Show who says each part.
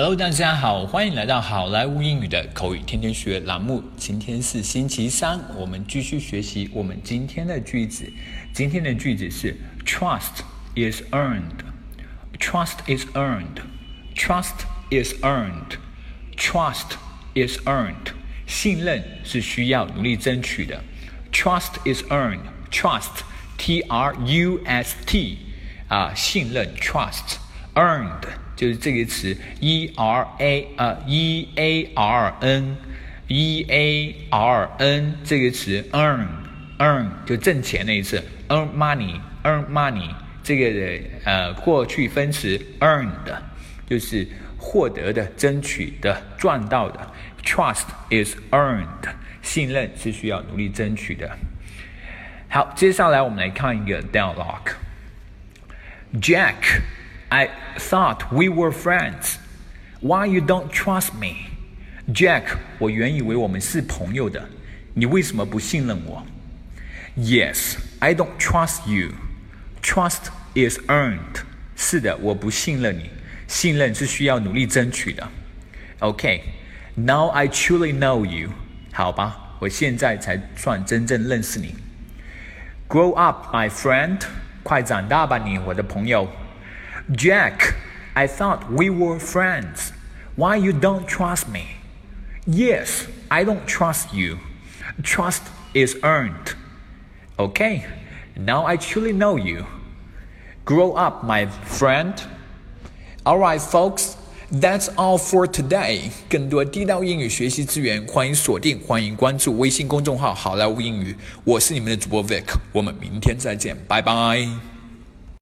Speaker 1: Hello，大家好，欢迎来到好莱坞英语的口语天天学栏目。今天是星期三，我们继续学习我们今天的句子。今天的句子是 Trust is earned. Trust is earned. Trust is earned. Trust is earned. 信任是需要努力争取的。Trust is earned. Trust, T-R-U-S-T 啊，信任 trust earned 就是这个词 E R A 呃 E A R N E A R N 这个词 earn earn 就挣钱那一次 earn money earn money 这个呃过去分词 earned 就是获得的、争取的、赚到的。Trust is earned 信任是需要努力争取的。好，接下来我们来看一个 dialogue。Jack, I thought we were friends. Why you don't trust me? Jack，我原以为我们是朋友的，你为什么不信任我？Yes, I don't trust you. Trust is earned. 是的，我不信任你，信任是需要努力争取的。OK, now I truly know you. 好吧，我现在才算真正认识你。Grow up, my friend. 快长大吧你，我的朋友。 Jack, I thought we were friends. Why you don't trust me? Yes, I don't trust you. Trust is earned. Okay, now I truly know you. Grow up, my friend. Alright, folks. That's all for today。更多地道英语学习资源，欢迎锁定，欢迎关注微信公众号“好莱坞英语”。我是你们的主播 Vic，我们明天再见，拜拜。